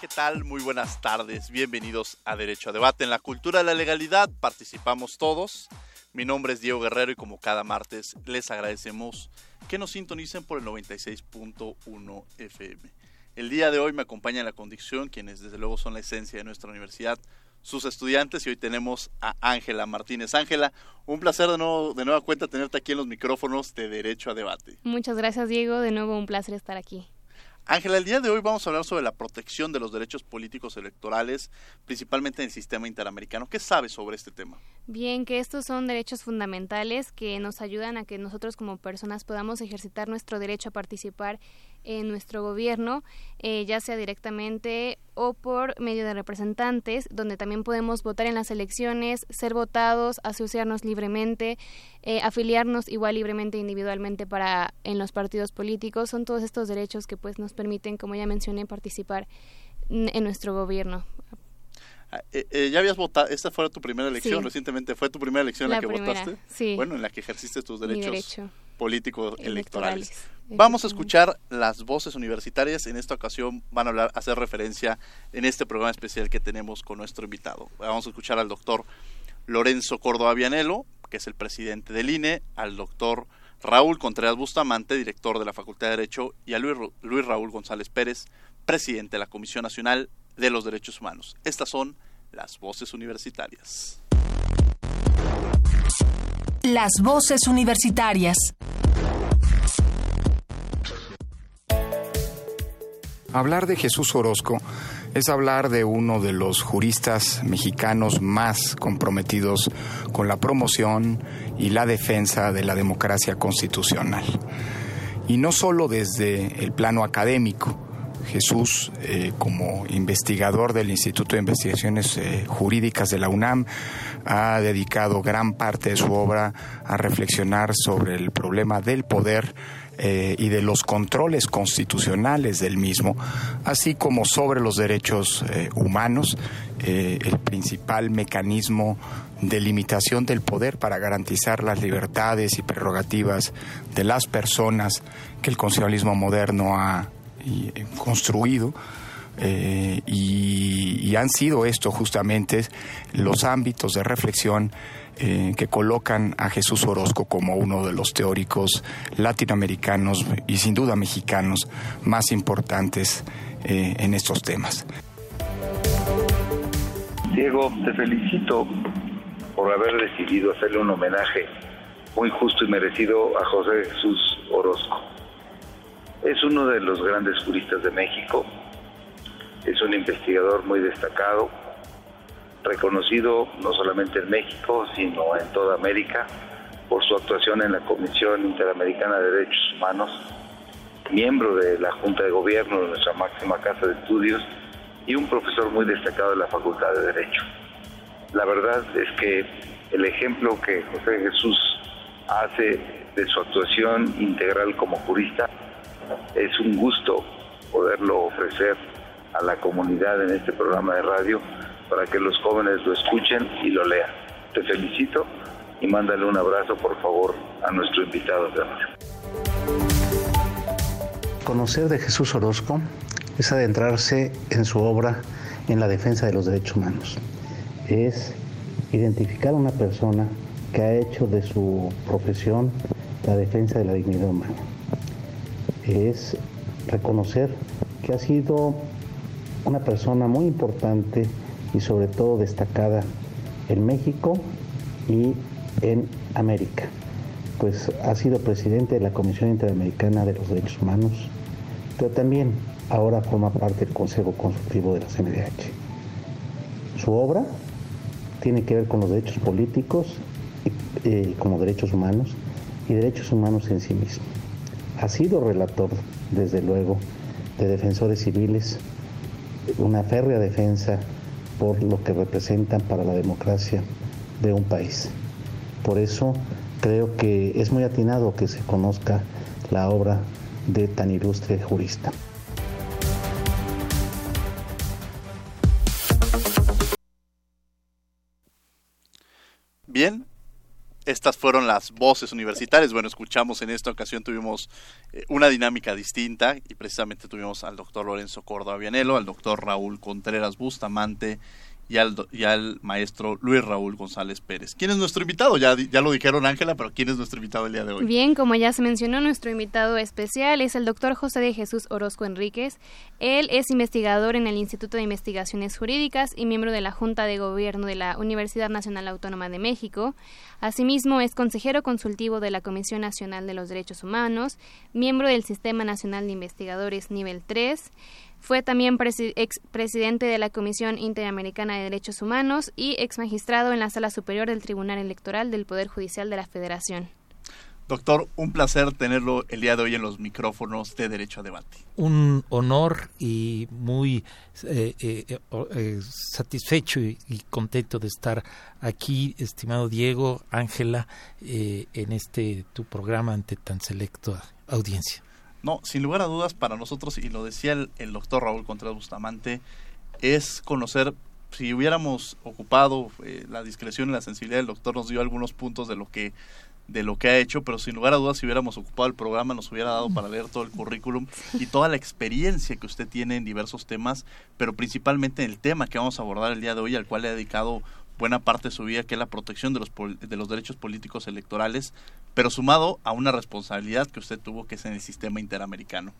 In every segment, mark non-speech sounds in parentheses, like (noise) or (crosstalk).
¿Qué tal? Muy buenas tardes. Bienvenidos a Derecho a Debate. En la cultura de la legalidad participamos todos. Mi nombre es Diego Guerrero y como cada martes les agradecemos que nos sintonicen por el 96.1 FM. El día de hoy me acompaña la conducción quienes desde luego son la esencia de nuestra universidad, sus estudiantes y hoy tenemos a Ángela Martínez. Ángela, un placer de, nuevo, de nueva cuenta tenerte aquí en los micrófonos de Derecho a Debate. Muchas gracias Diego, de nuevo un placer estar aquí. Ángela, el día de hoy vamos a hablar sobre la protección de los derechos políticos electorales, principalmente en el sistema interamericano. ¿Qué sabes sobre este tema? Bien, que estos son derechos fundamentales que nos ayudan a que nosotros como personas podamos ejercitar nuestro derecho a participar en nuestro gobierno, eh, ya sea directamente o por medio de representantes, donde también podemos votar en las elecciones, ser votados, asociarnos libremente, eh, afiliarnos igual libremente individualmente para en los partidos políticos. Son todos estos derechos que pues nos permiten, como ya mencioné, participar en nuestro gobierno. Ah, eh, ya habías votado, esta fue tu primera elección, recientemente fue tu primera elección en la, que votaste. Sí. Bueno, en la que ejerciste tus derechos políticos electorales. Vamos a escuchar las voces universitarias. En esta ocasión van a hablar, hacer referencia en este programa especial que tenemos con nuestro invitado. Vamos a escuchar al doctor Lorenzo Córdoba Vianelo, que es el presidente del INE, al doctor Raúl Contreras Bustamante, director de la Facultad de Derecho, y a Luis, Luis Raúl González Pérez, presidente de la Comisión Nacional de los Derechos Humanos. Estas son las voces universitarias. Las voces universitarias. Hablar de Jesús Orozco es hablar de uno de los juristas mexicanos más comprometidos con la promoción y la defensa de la democracia constitucional. Y no solo desde el plano académico, Jesús, eh, como investigador del Instituto de Investigaciones eh, Jurídicas de la UNAM, ha dedicado gran parte de su obra a reflexionar sobre el problema del poder eh, y de los controles constitucionales del mismo, así como sobre los derechos eh, humanos, eh, el principal mecanismo de limitación del poder para garantizar las libertades y prerrogativas de las personas que el constitucionalismo moderno ha construido. y, han sido esto justamente los ámbitos de reflexión eh, que colocan a Jesús Orozco como uno de los teóricos latinoamericanos y sin duda mexicanos más importantes eh, en estos temas. Diego, te felicito por haber decidido hacerle un homenaje muy justo y merecido a José Jesús Orozco. Es uno de los grandes juristas de México, es un investigador muy destacado, reconocido no solamente en México, sino en toda América por su actuación en la Comisión Interamericana de Derechos Humanos, miembro de la Junta de Gobierno de nuestra máxima casa de estudios y un profesor muy destacado de la Facultad de Derecho. La verdad es que el ejemplo que José Jesús hace de su actuación integral como jurista es un gusto poderlo ofrecer a la comunidad en este programa de radio para que los jóvenes lo escuchen y lo lean. Te felicito y mándale un abrazo, por favor, a nuestro invitado de hoy. Conocer de Jesús Orozco es adentrarse en su obra en la defensa de los derechos humanos. Es identificar a una persona que ha hecho de su profesión la defensa de la dignidad humana. Es reconocer que ha sido una persona muy importante y sobre todo destacada en México y en América, pues ha sido presidente de la Comisión Interamericana de los Derechos Humanos, pero también ahora forma parte del Consejo Consultivo de la CNDH. Su obra tiene que ver con los derechos políticos eh, como derechos humanos y derechos humanos en sí mismo. Ha sido relator, desde luego, de defensores civiles, una férrea defensa por lo que representan para la democracia de un país. Por eso creo que es muy atinado que se conozca la obra de tan ilustre jurista. Estas fueron las voces universitarias. Bueno, escuchamos en esta ocasión, tuvimos eh, una dinámica distinta y precisamente tuvimos al doctor Lorenzo Córdoba Vianelo, al doctor Raúl Contreras Bustamante y al, maestro Luis Raúl González Pérez. ¿Quién es nuestro invitado? Ya, ya lo dijeron Ángela, pero ¿quién es nuestro invitado el día de hoy? Bien, como ya se mencionó, nuestro invitado especial es el doctor José de Jesús Orozco Enríquez. Él es investigador en el Instituto de Investigaciones Jurídicas y miembro de la Junta de Gobierno de la Universidad Nacional Autónoma de México. Asimismo, es consejero consultivo de la Comisión Nacional de los Derechos Humanos, miembro del Sistema Nacional de Investigadores Nivel 3, fue también ex presidente de la Comisión Interamericana de Derechos Humanos y ex magistrado en la Sala Superior del Tribunal Electoral del Poder Judicial de la Federación. Doctor, un placer tenerlo el día de hoy en los micrófonos de Derecho a Debate. Un honor y muy eh, eh, eh, satisfecho y, contento de estar aquí, estimado Diego, Ángela, en este tu programa ante tan selecta audiencia. No, sin lugar a dudas, para nosotros, y lo decía el, doctor Raúl Contreras Bustamante, es conocer, si hubiéramos ocupado eh, la discreción y la sensibilidad, el doctor nos dio algunos puntos de lo que de lo que ha hecho, pero sin lugar a dudas, si hubiéramos ocupado el programa, nos hubiera dado para leer todo el currículum y toda la experiencia que usted tiene en diversos temas, pero principalmente en el tema que vamos a abordar el día de hoy, al cual le ha dedicado buena parte de su vida, que es la protección de los, de los derechos políticos electorales, pero sumado a una responsabilidad que usted tuvo, que es en el sistema interamericano.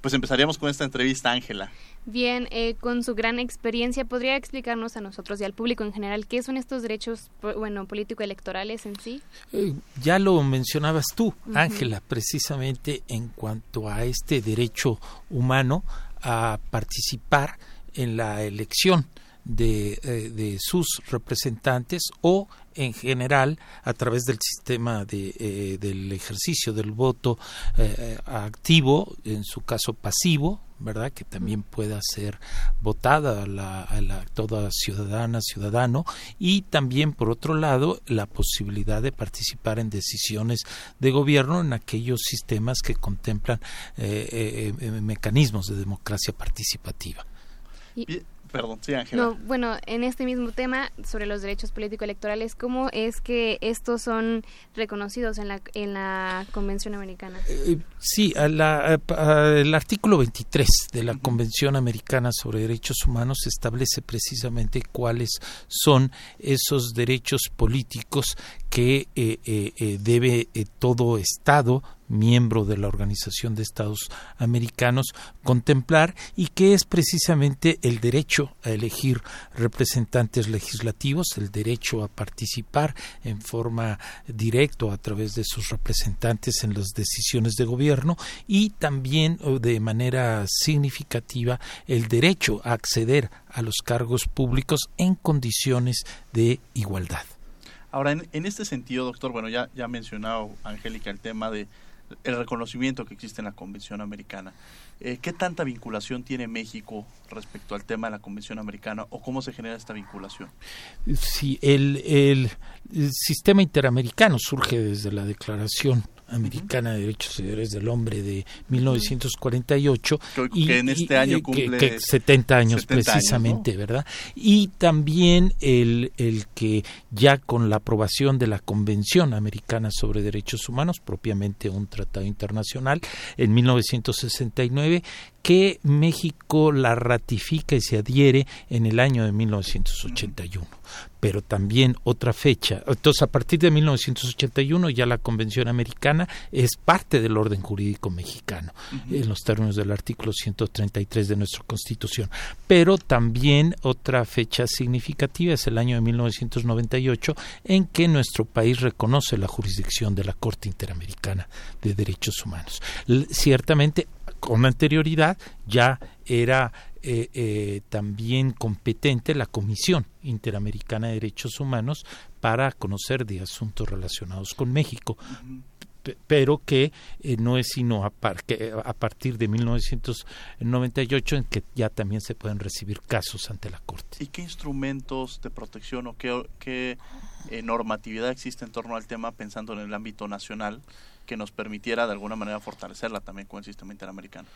Pues empezaríamos con esta entrevista, Ángela. Bien, eh, con su gran experiencia, ¿podría explicarnos a nosotros y al público en general qué son estos derechos, bueno, político-electorales en sí? Eh, ya lo mencionabas tú, Ángela, precisamente en cuanto a este derecho humano a participar en la elección eh, de, sus representantes o en general a través del sistema de, eh, del ejercicio del voto eh, activo, en su caso pasivo, ¿verdad? Que también pueda ser votada a la, a la, toda ciudadana, ciudadano, y también, por otro lado, la posibilidad de participar en decisiones de gobierno en aquellos sistemas que contemplan mecanismos de democracia participativa. Perdón, sí, Ángela. No, bueno, en este mismo tema sobre los derechos político-electorales, ¿cómo es que estos son reconocidos en la, en la Convención Americana? Eh, sí, la, el artículo 23 de la Convención Americana sobre Derechos Humanos establece precisamente cuáles son esos derechos políticos que eh, eh, debe todo Estado miembro de la Organización de Estados Americanos, contemplar y que es precisamente el derecho a elegir representantes legislativos, el derecho a participar en forma directa a través de sus representantes en las decisiones de gobierno y también de manera significativa el derecho a acceder a los cargos públicos en condiciones de igualdad. Ahora, en, en este sentido, doctor, bueno, ya, ya ha mencionado Angélica el tema de el reconocimiento que existe en la Convención Americana. Eh, ¿Qué tanta vinculación tiene México respecto al tema de la Convención Americana o cómo se genera esta vinculación? Sí, el, el, sistema interamericano surge desde la Declaración Americana de Derechos y Deberes del Hombre de 1948 que, y, en este año cumple 70 años precisamente, ¿verdad? Y también el, el que ya con la aprobación de la Convención Americana sobre Derechos Humanos, propiamente un tratado internacional, en 1969, que México la ratifica y se adhiere en el año de 1981. Pero también otra fecha. Entonces, a partir de 1981 ya la Convención Americana es parte del orden jurídico mexicano, en los términos del artículo 133 de nuestra Constitución. Pero también otra fecha significativa es el año de 1998 en que nuestro país reconoce la jurisdicción de la Corte Interamericana de Derechos Humanos. ciertamente con anterioridad ya era eh, eh, también competente la Comisión Interamericana de Derechos Humanos para conocer de asuntos relacionados con México. Pero que eh, no es sino a, a, partir de 1998 en que ya también se pueden recibir casos ante la Corte. ¿Y qué instrumentos de protección o qué, qué normatividad existe en torno al tema pensando en el ámbito nacional que nos permitiera de alguna manera fortalecerla también con el sistema interamericano.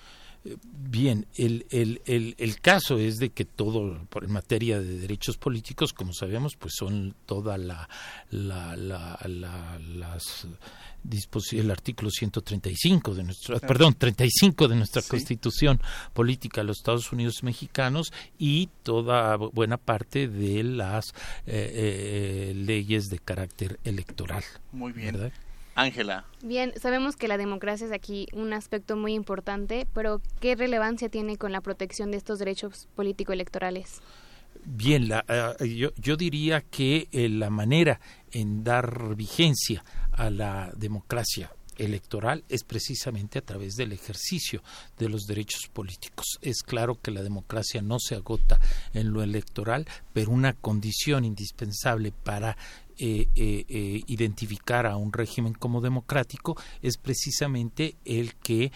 Eh, bien, el, el, el, el, caso es de que todo, por en materia de derechos políticos, como sabemos, pues son toda la, la, la, la las el artículo 135 de nuestra, perdón, 35 de nuestra Constitución Política de los Estados Unidos Mexicanos y toda buena parte de las eh, eh, leyes de carácter electoral. Muy bien. Ángela. Bien, sabemos que la democracia es aquí un aspecto muy importante, pero ¿qué relevancia tiene con la protección de estos derechos político-electorales? Bien, la, eh, yo, yo, diría que eh, la manera en dar vigencia a la democracia electoral es precisamente a través del ejercicio de los derechos políticos. Es claro que la democracia no se agota en lo electoral, pero una condición indispensable para eh, eh, eh, identificar a un régimen como democrático es precisamente el que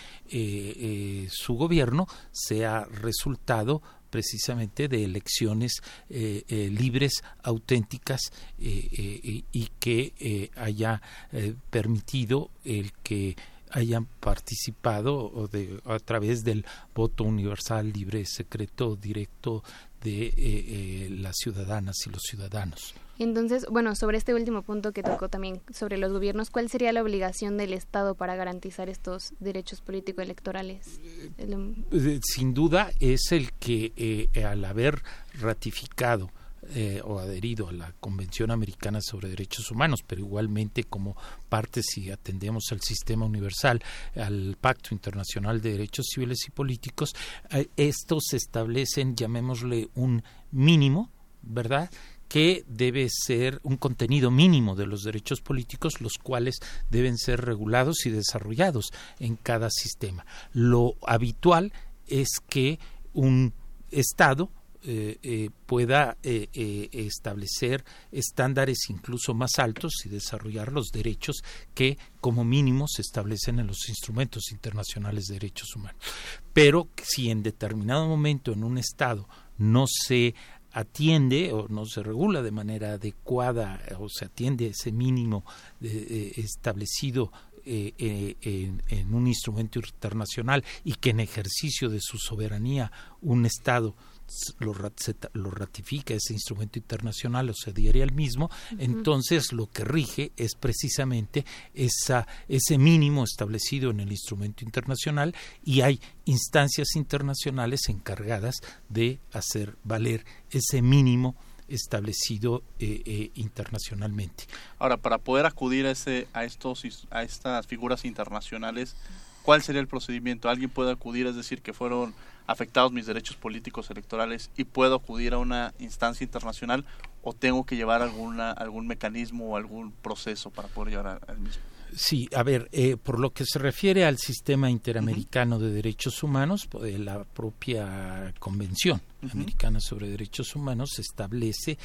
su gobierno sea resultado precisamente de elecciones libres, auténticas y que haya permitido el que hayan participado de, a través del voto universal, libre, secreto, directo de las ciudadanas y los ciudadanos. Entonces, bueno, sobre este último punto que tocó también sobre los gobiernos, ¿cuál sería la obligación del Estado para garantizar estos derechos político-electorales? Eh, sin duda es el que eh, al haber ratificado eh, o adherido a la Convención Americana sobre Derechos Humanos, pero igualmente como parte, si atendemos al sistema universal, al Pacto Internacional de Derechos Civiles y Políticos, estos establecen, llamémosle, un mínimo, ¿verdad?, que debe ser un contenido mínimo de los derechos políticos, los cuales deben ser regulados y desarrollados en cada sistema. Lo habitual es que un Estado eh, eh, pueda eh, establecer estándares incluso más altos y desarrollar los derechos que como mínimo se establecen en los instrumentos internacionales de derechos humanos. Pero si en determinado momento en un Estado no se atiende o no se regula de manera adecuada o se atiende ese mínimo establecido en, un instrumento internacional y que en ejercicio de su soberanía un Estado lo, lo, ratifica ese instrumento internacional o se adhiere al mismo, entonces lo que rige es precisamente esa, ese mínimo establecido en el instrumento internacional y hay instancias internacionales encargadas de hacer valer ese mínimo establecido eh, eh, internacionalmente. Ahora, para poder acudir a, ese, a, estos, a estas figuras internacionales, ¿cuál sería el procedimiento? ¿Alguien puede acudir, es decir, que fueron afectados mis derechos políticos electorales y puedo acudir a una instancia internacional o tengo que llevar alguna algún mecanismo o algún proceso para poder llevar al mismo. Sí, a ver, eh, por lo que se refiere al sistema interamericano de derechos humanos, pues, la propia Convención Americana sobre Derechos Humanos establece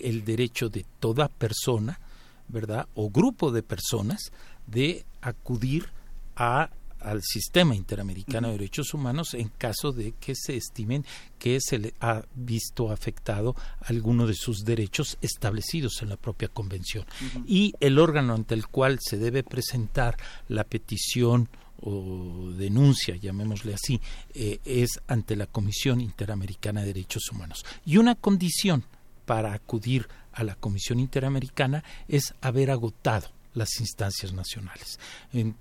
el derecho de toda persona, ¿verdad? O grupo de personas de acudir a al sistema interamericano de derechos humanos en caso de que se estimen que se le ha visto afectado alguno de sus derechos establecidos en la propia convención. Y el órgano ante el cual se debe presentar la petición o denuncia, llamémosle así, eh, es ante la Comisión Interamericana de Derechos Humanos. Y una condición para acudir a la Comisión Interamericana es haber agotado las instancias nacionales. En,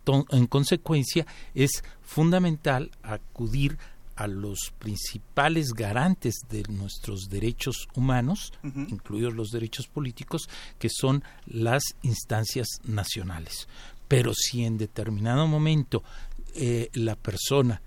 consecuencia, es fundamental acudir a los principales garantes de nuestros derechos humanos, incluidos los derechos políticos, que son las instancias nacionales. Pero si en determinado momento eh, la persona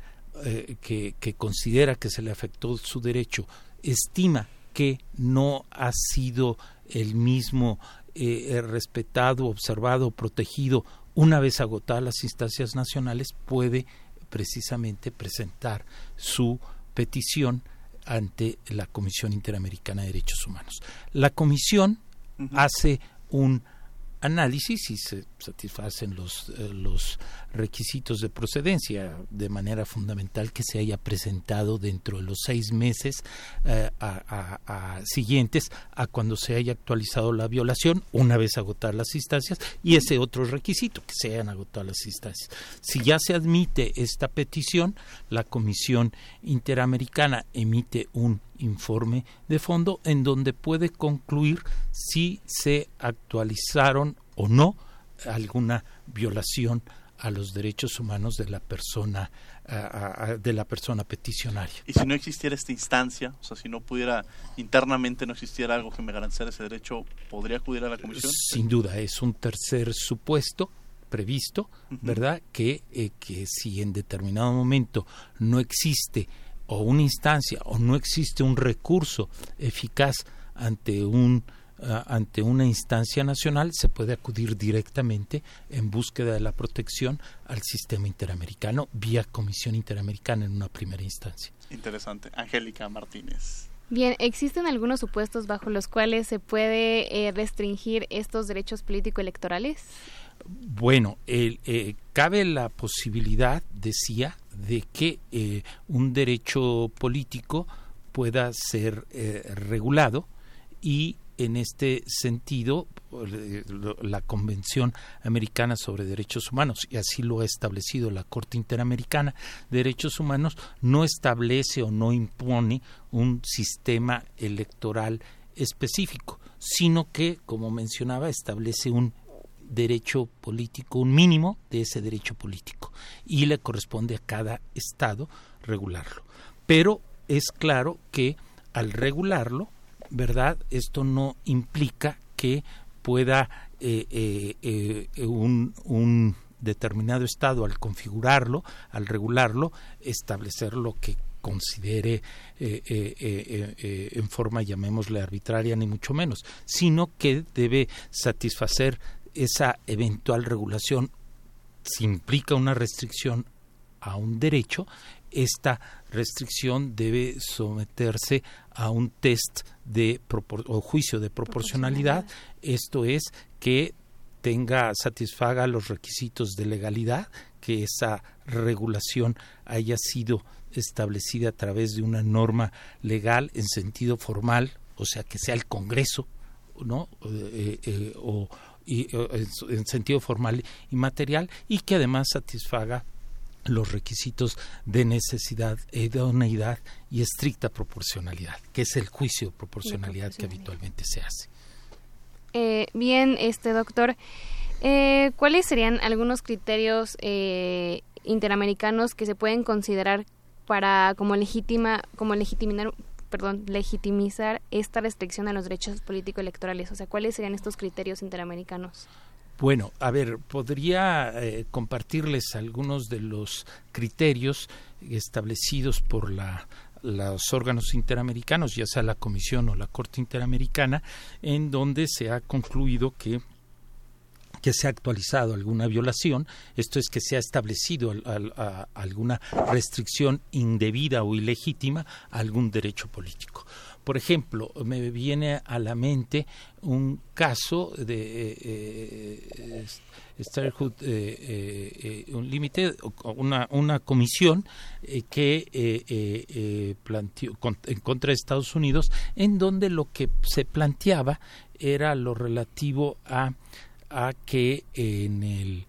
eh, que, que considera que se le afectó su derecho estima que no ha sido el mismo eh, eh, respetado, observado, protegido, una vez agotadas las instancias nacionales, puede precisamente presentar su petición ante la Comisión Interamericana de Derechos Humanos. La Comisión hace un análisis y se satisfacen los, eh, los requisitos de procedencia de manera fundamental que se haya presentado dentro de los seis meses eh, a, siguientes a cuando se haya actualizado la violación una vez agotar las instancias y ese otro requisito que se hayan agotado las instancias. Si ya se admite esta petición la comisión interamericana emite un informe de fondo en donde puede concluir si se actualizaron o no alguna violación a los derechos humanos de la persona de la persona peticionaria. Y si no existiera esta instancia, o sea, si no pudiera internamente no existiera algo que me garantizara ese derecho, ¿podría acudir a la comisión? Sin duda, es un tercer supuesto previsto, ¿verdad? Que, eh, que si en determinado momento no existe o una instancia o no existe un recurso eficaz ante un ante una instancia nacional se puede acudir directamente en búsqueda de la protección al sistema interamericano vía Comisión Interamericana en una primera instancia. Interesante. Angélica Martínez. Bien, ¿existen algunos supuestos bajo los cuales se puede eh, restringir estos derechos político-electorales? Bueno, eh, cabe la posibilidad, decía, de que eh, un derecho político pueda ser regulado y en este sentido la Convención Americana sobre Derechos Humanos, y así lo ha establecido la Corte Interamericana de Derechos Humanos, no establece o no impone un sistema electoral específico, sino que, como mencionaba, establece un derecho político, un mínimo de ese derecho político, y le corresponde a cada Estado regularlo. Pero es claro que al regularlo, ¿verdad? Esto no implica que pueda eh, eh, eh, un, un, determinado Estado al configurarlo, al regularlo, establecer lo que considere en forma, llamémosle arbitraria, ni mucho menos, sino que debe satisfacer esa eventual regulación si implica una restricción a un derecho, esta restricción debe someterse a un test de o juicio de proporcionalidad, esto es que tenga satisfaga los requisitos de legalidad, que esa regulación haya sido establecida a través de una norma legal en sentido formal, o sea, que sea el Congreso, ¿no? Eh, eh, o, en sentido formal y material, y que además satisfaga los requisitos de necesidad, idoneidad y estricta proporcionalidad, que es el juicio de proporcionalidad, que habitualmente se hace. Eh, bien, este doctor, eh, ¿cuáles serían algunos criterios eh, interamericanos que se pueden considerar para como legítima, como legitimar, perdón, legitimizar esta restricción a los derechos político electorales? O sea, ¿cuáles serían estos criterios interamericanos? Bueno, a ver, podría eh, compartirles algunos de los criterios establecidos por la, los órganos interamericanos, ya sea la Comisión o la Corte Interamericana, en donde se ha concluido que que se ha actualizado alguna violación, esto es que se ha establecido alguna restricción indebida o ilegítima a algún derecho político. Por ejemplo, me viene a la mente un caso de eh, eh, un límite, una, una comisión que planteó en contra de Estados Unidos, en donde lo que se planteaba era lo relativo a, a que en el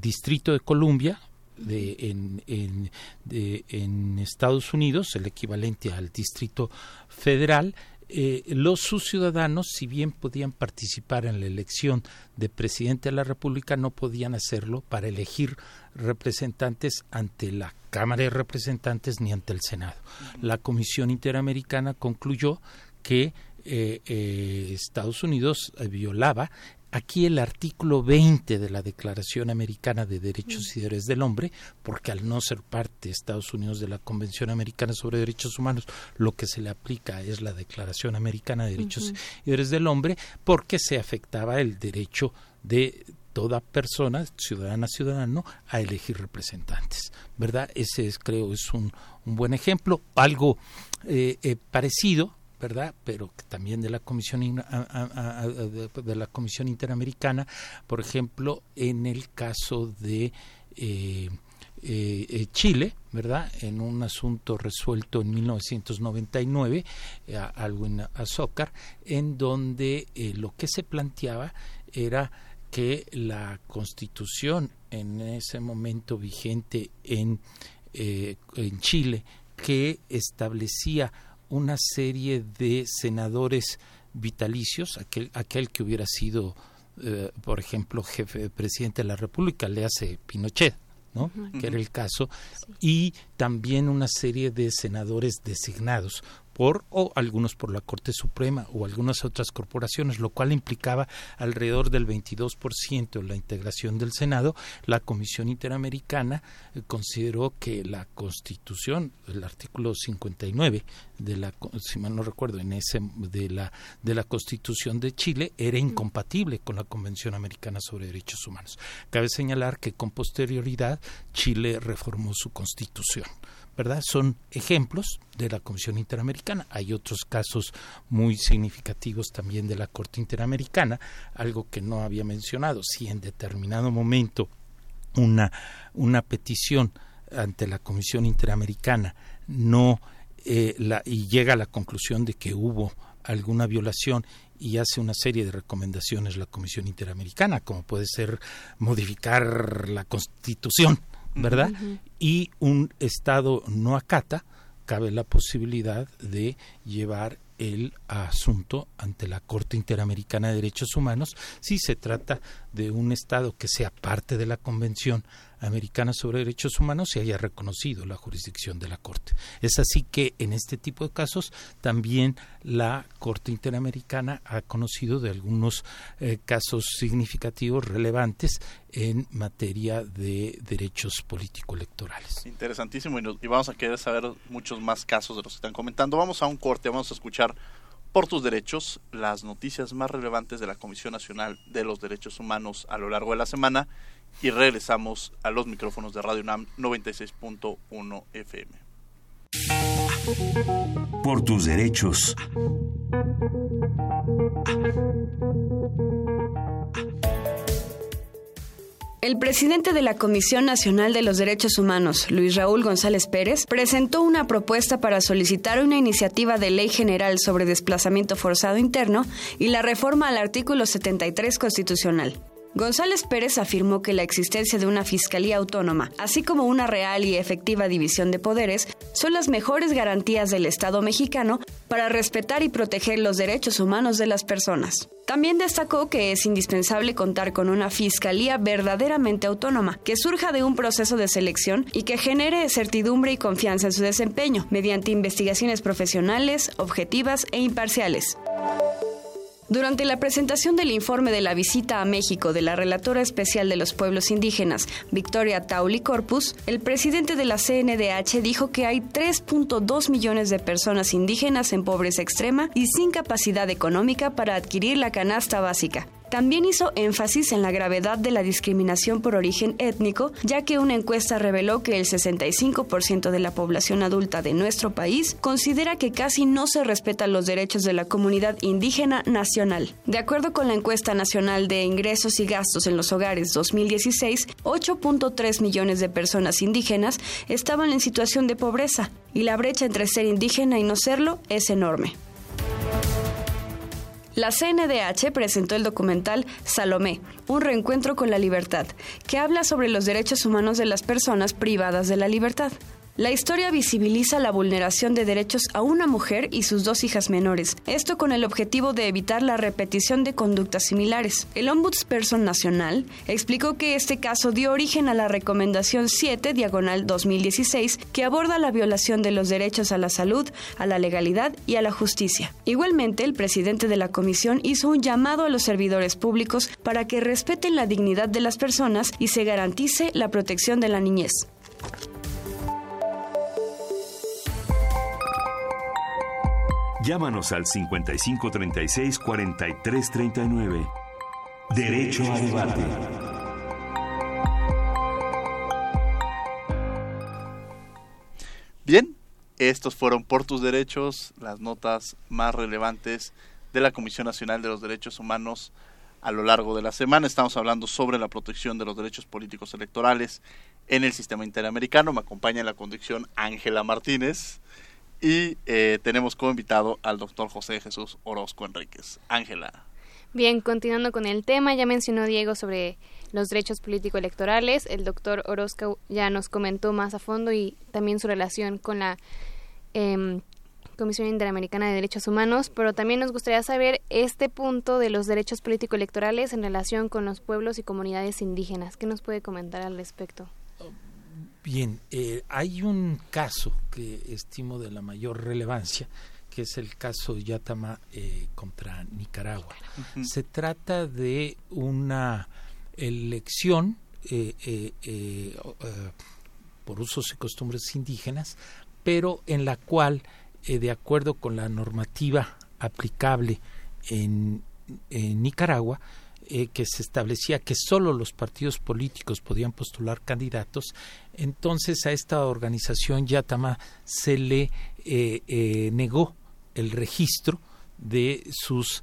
Distrito de Columbia, de, en, en, de, en Estados Unidos, el equivalente al Distrito Federal, eh, los sus ciudadanos, si bien podían participar en la elección de presidente de la República, no podían hacerlo para elegir representantes ante la Cámara de Representantes ni ante el Senado. La Comisión Interamericana concluyó que eh, eh, Estados Unidos violaba aquí el artículo 20 de la Declaración Americana de Derechos y Deberes del Hombre, porque al no ser parte de Estados Unidos de la Convención Americana sobre Derechos Humanos, lo que se le aplica es la Declaración Americana de Derechos y Deberes del Hombre, porque se afectaba el derecho de toda persona, ciudadana, ciudadano, a elegir representantes, ¿verdad? Ese es, creo, es un, un buen ejemplo. Algo eh, eh, parecido ¿verdad? Pero también de la Comisión de la Comisión Interamericana, por ejemplo, en el caso de eh, eh, Chile, ¿verdad? En un asunto resuelto en 1999, eh, algo en Azócar, en donde lo que se planteaba era que la Constitución en ese momento vigente en, en Chile, que establecía una serie de senadores vitalicios, aquel, aquel que hubiera sido, eh, por ejemplo, jefe presidente de la República, le hace Pinochet, ¿no? que era el caso, y también una serie de senadores designados por o algunos por la Corte Suprema o algunas otras corporaciones, lo cual implicaba alrededor del 22% la integración del Senado. La Comisión Interamericana eh, consideró que la Constitución, el artículo 59 de la si mal no recuerdo en ese de la de la Constitución de Chile era incompatible con la Convención Americana sobre Derechos Humanos. Cabe señalar que con posterioridad Chile reformó su Constitución. ¿Verdad? Son ejemplos de la Comisión Interamericana. Hay otros casos muy significativos también de la Corte Interamericana, algo que no había mencionado. Si en determinado momento una, una petición ante la Comisión Interamericana no eh, la, y llega a la conclusión de que hubo alguna violación y hace una serie de recomendaciones la Comisión Interamericana, como puede ser modificar la Constitución, ¿verdad? Y un Estado no acata, cabe la posibilidad de llevar el asunto ante la Corte Interamericana de Derechos Humanos si se trata de un Estado que sea parte de la Convención Americana sobre Derechos Humanos y haya reconocido la jurisdicción de la Corte. Es así que en este tipo de casos también la Corte Interamericana ha conocido de algunos eh, casos significativos relevantes en materia de derechos político-electorales. Interesantísimo y, y vamos a querer saber muchos más casos de los que están comentando. Vamos a un corte, vamos a escuchar por tus derechos, las noticias más relevantes de la Comisión Nacional de los Derechos Humanos a lo largo de la semana y regresamos a los micrófonos de Radio UNAM 96.1 FM. Por tus derechos. El presidente de la Comisión Nacional de los Derechos Humanos, Luis Raúl González Pérez, presentó una propuesta para solicitar una iniciativa de ley general sobre desplazamiento forzado interno y la reforma al artículo 73 constitucional. González Pérez afirmó que la existencia de una fiscalía autónoma, así como una real y efectiva división de poderes, son las mejores garantías del Estado mexicano para respetar y proteger los derechos humanos de las personas. También destacó que es indispensable contar con una fiscalía verdaderamente autónoma, que surja de un proceso de selección y que genere certidumbre y confianza en su desempeño, mediante investigaciones profesionales, objetivas e imparciales. Durante la presentación del informe de la visita a México de la relatora especial de los pueblos indígenas, Victoria Tauli Corpus, el presidente de la CNDH dijo que hay 3.2 millones de personas indígenas en pobreza extrema y sin capacidad económica para adquirir la canasta básica. También hizo énfasis en la gravedad de la discriminación por origen étnico, ya que una encuesta reveló que el 65% de la población adulta de nuestro país considera que casi no se respetan los derechos de la comunidad indígena nacional. De acuerdo con la encuesta nacional de ingresos y gastos en los hogares 2016, 8.3 millones de personas indígenas estaban en situación de pobreza y la brecha entre ser indígena y no serlo es enorme. La CNDH presentó el documental Salomé, un reencuentro con la libertad, que habla sobre los derechos humanos de las personas privadas de la libertad. La historia visibiliza la vulneración de derechos a una mujer y sus dos hijas menores, esto con el objetivo de evitar la repetición de conductas similares. El Ombudsperson Nacional explicó que este caso dio origen a la Recomendación 7, diagonal 2016, que aborda la violación de los derechos a la salud, a la legalidad y a la justicia. Igualmente, el presidente de la comisión hizo un llamado a los servidores públicos para que respeten la dignidad de las personas y se garantice la protección de la niñez. Llámanos al 5536-4339. Derecho a debate. Bien, estos fueron por tus derechos las notas más relevantes de la Comisión Nacional de los Derechos Humanos a lo largo de la semana. Estamos hablando sobre la protección de los derechos políticos electorales en el sistema interamericano. Me acompaña en la conducción Ángela Martínez. Y eh, tenemos como invitado al doctor José Jesús Orozco Enríquez. Ángela. Bien, continuando con el tema, ya mencionó Diego sobre los derechos político-electorales. El doctor Orozco ya nos comentó más a fondo y también su relación con la em, Comisión Interamericana de Derechos Humanos, pero también nos gustaría saber este punto de los derechos político-electorales en relación con los pueblos y comunidades indígenas. ¿Qué nos puede comentar al respecto? Bien, eh, hay un caso que estimo de la mayor relevancia, que es el caso Yatama eh, contra Nicaragua. Se trata de una elección eh, por usos y costumbres indígenas, pero en la cual, de acuerdo con la normativa aplicable en Nicaragua, eh, que se establecía que solo los partidos políticos podían postular candidatos, entonces a esta organización Yatama se le eh, eh, negó el registro de sus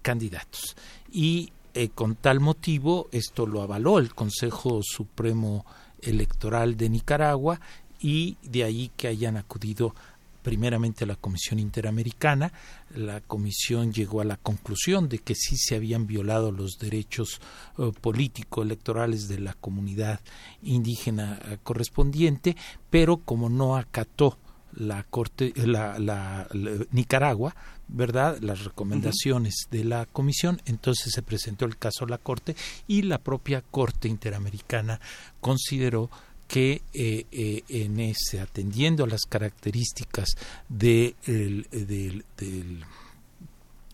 candidatos. Y con tal motivo, esto lo avaló el Consejo Supremo Electoral de Nicaragua y de ahí que hayan acudido primeramente la Comisión Interamericana. La Comisión llegó a la conclusión de que sí se habían violado los derechos eh, políticos electorales de la comunidad indígena eh, correspondiente, pero como no acató la corte la, Nicaragua verdad las recomendaciones de la comisión entonces se presentó el caso a la corte y la propia corte interamericana consideró que eh, eh, en ese, atendiendo a las características de, del,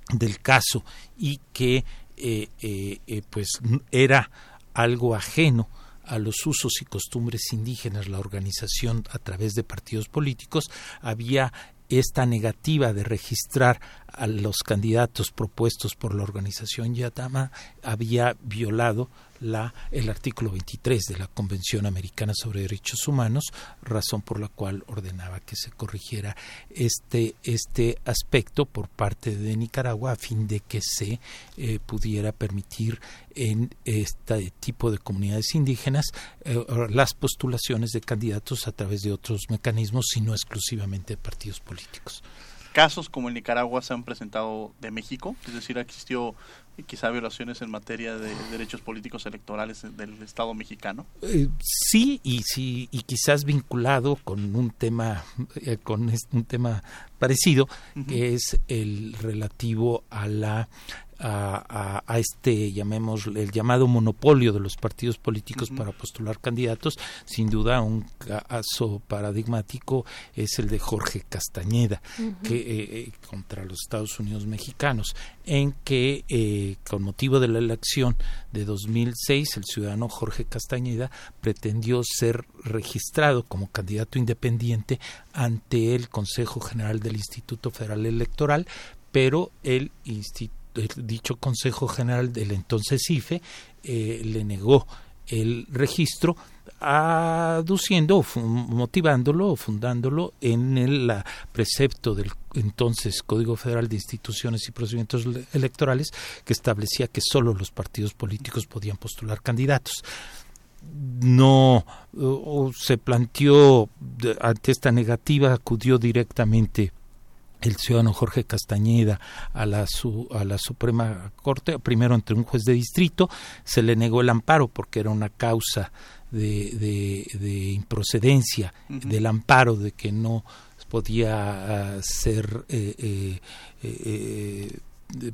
del, caso y que eh, pues era algo ajeno a los usos y costumbres indígenas, la organización a través de partidos políticos, había esta negativa de registrar a los candidatos propuestos por la organización Yatama había violado la, el artículo 23 de la Convención Americana sobre Derechos Humanos, razón por la cual ordenaba que se corrigiera este, este aspecto por parte de Nicaragua a fin de que se eh, pudiera permitir en este tipo de comunidades indígenas eh, las postulaciones de candidatos a través de otros mecanismos, sino exclusivamente de partidos políticos casos como en Nicaragua se han presentado de México, es decir, existió quizá violaciones en materia de derechos políticos electorales del Estado mexicano. Eh, sí, y sí, y quizás vinculado con un tema, eh, con un tema parecido, que es el relativo a la a, a, este, llamemos, el llamado monopolio de los partidos políticos para postular candidatos, sin duda un caso paradigmático es el de Jorge Castañeda, que eh, eh, contra los Estados Unidos mexicanos, en que eh, con motivo de la elección de 2006 el ciudadano Jorge Castañeda pretendió ser registrado como candidato independiente ante el Consejo General del Instituto Federal Electoral, pero el dicho Consejo General del entonces IFE le negó el registro aduciendo, motivándolo o fundándolo en el precepto del entonces Código Federal de Instituciones y Procedimientos Electorales que establecía que solo los partidos políticos podían postular candidatos. No se planteó ante esta negativa, acudió directamente el ciudadano Jorge Castañeda a la, a la Suprema Corte, primero entre un juez de distrito, se le negó el amparo porque era una causa de, de, improcedencia del amparo, de que no podía ah, ser eh, eh, eh,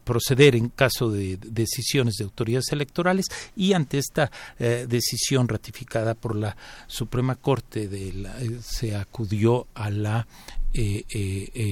proceder en caso de decisiones de autoridades electorales y ante esta decisión ratificada por la Suprema Corte de se acudió a la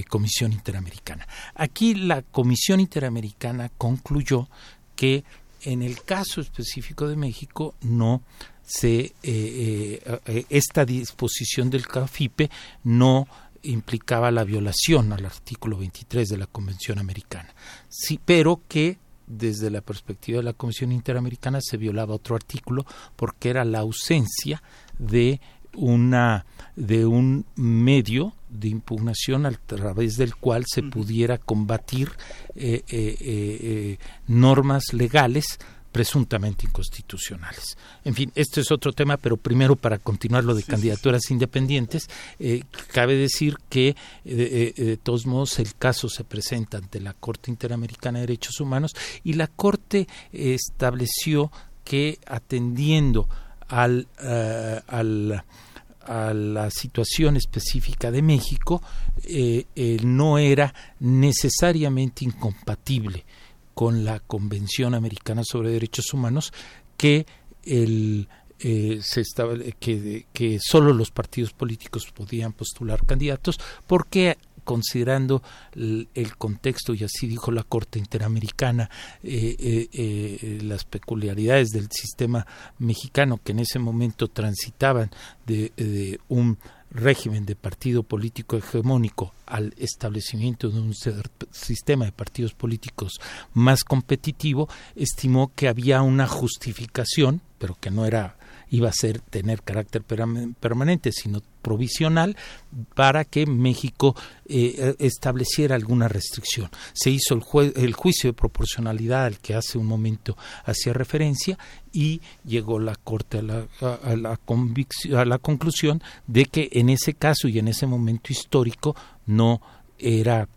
Comisión Interamericana. Aquí la Comisión Interamericana concluyó que en el caso específico de México no se, eh, eh, esta disposición del CAFIPE no implicaba la violación al artículo 23 de la Convención Americana, sí, pero que desde la perspectiva de la Comisión Interamericana se violaba otro artículo porque era la ausencia de una de un medio de impugnación a través del cual se pudiera combatir eh, normas legales presuntamente inconstitucionales. En fin, este es otro tema, pero primero para continuar lo de candidaturas independientes, eh, cabe decir que eh, eh, de todos modos el caso se presenta ante la Corte Interamericana de Derechos Humanos y la Corte estableció que atendiendo al, al a la situación específica de México, no era necesariamente incompatible con la Convención Americana sobre Derechos Humanos que el eh, se que, que solo los partidos políticos podían postular candidatos porque considerando el, contexto, y así dijo la Corte Interamericana, eh, eh, las peculiaridades del sistema mexicano que en ese momento transitaban de un régimen de partido político hegemónico al establecimiento de un sistema de partidos políticos más competitivo, estimó que había una justificación, pero que no era iba a ser tener carácter permanente, sino provisional para que México eh, estableciera alguna restricción. Se hizo el, el, juicio de proporcionalidad al que hace un momento hacía referencia y llegó la Corte a la, a, la a la conclusión de que en ese caso y en ese momento histórico no era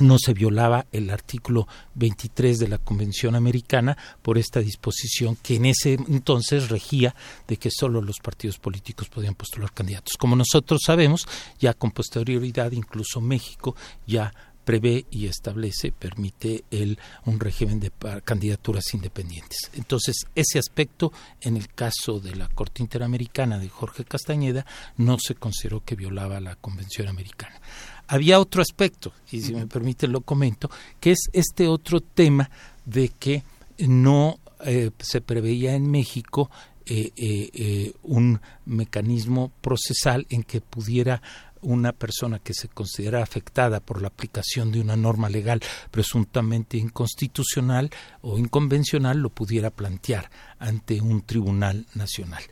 no se violaba el artículo 23 de la Convención Americana por esta disposición que en ese entonces regía de que solo los partidos políticos podían postular candidatos. Como nosotros sabemos, ya con posterioridad incluso México ya prevé y establece, permite el, un régimen de candidaturas independientes. Entonces, ese aspecto, en el caso de la Corte Interamericana de Jorge Castañeda, no se consideró que violaba la Convención Americana. Había otro aspecto, y si me permite lo comento, que es este otro tema de que no eh, se preveía en México eh, eh, un mecanismo procesal en que pudiera una persona que se considera afectada por la aplicación de una norma legal presuntamente inconstitucional o inconvencional lo pudiera plantear ante un tribunal nacional.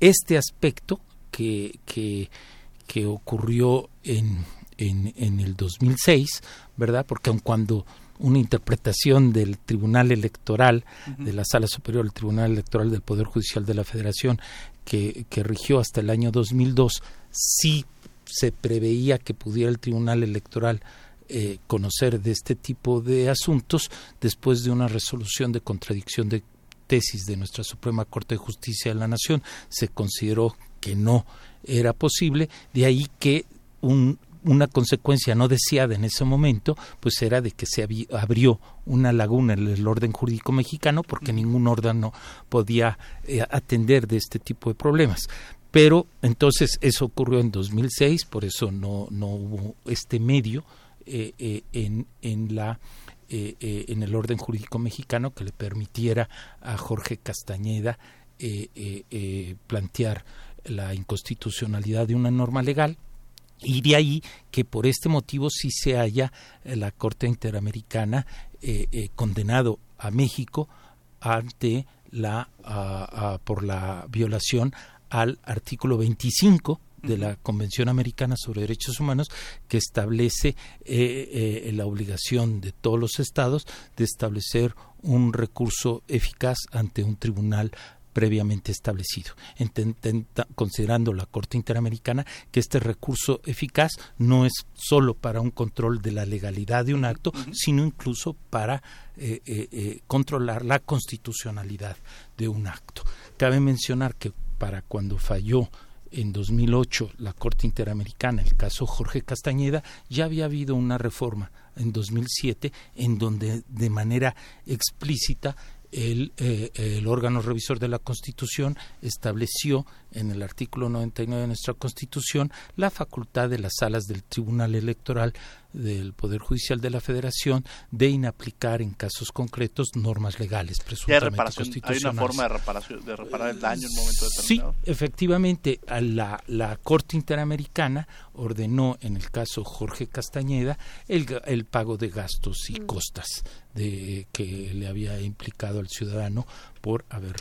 Este aspecto que, que, que ocurrió en en, en el 2006, ¿verdad? Porque aun cuando una interpretación del Tribunal Electoral, de la Sala Superior del Tribunal Electoral del Poder Judicial de la Federación, que, que rigió hasta el año 2002, sí se preveía que pudiera el Tribunal Electoral eh, conocer de este tipo de asuntos después de una resolución de contradicción de tesis de nuestra Suprema Corte de Justicia de la Nación, se consideró que no era posible, de ahí que un una consecuencia no deseada en ese momento, pues era de que se abrió una laguna en el orden jurídico mexicano porque ningún órgano podía eh, atender de este tipo de problemas. Pero entonces eso ocurrió en 2006, por eso no, no hubo este medio eh, eh, en, en la en el orden jurídico mexicano que le permitiera a Jorge Castañeda plantear la inconstitucionalidad de una norma legal Y de ahí que por este motivo sí se haya eh, la Corte Interamericana eh, eh, condenado a México ante la por la violación al artículo 25 de la Convención Americana sobre Derechos Humanos que establece la obligación de todos los estados de establecer un recurso eficaz ante un tribunal previamente establecido, considerando la Corte Interamericana que este recurso eficaz no es solo para un control de la legalidad de un acto, sino incluso para eh, eh, eh, controlar la constitucionalidad de un acto. Cabe mencionar que para cuando falló en 2008 la Corte Interamericana, el caso Jorge Castañeda, ya había habido una reforma en 2007 en donde de manera explícita el, eh, el, órgano revisor de la Constitución estableció en el artículo 99 de nuestra Constitución la facultad de las salas del Tribunal Electoral del Poder Judicial de la Federación de inaplicar en casos concretos normas legales presuntamente constitucionales. ¿Hay una forma de, reparación, de reparar el daño en un momento determinado? Sí, efectivamente, la, la Corte Interamericana ordenó en el caso Jorge Castañeda el, el pago de gastos y mm. costas de que le había implicado al ciudadano por haber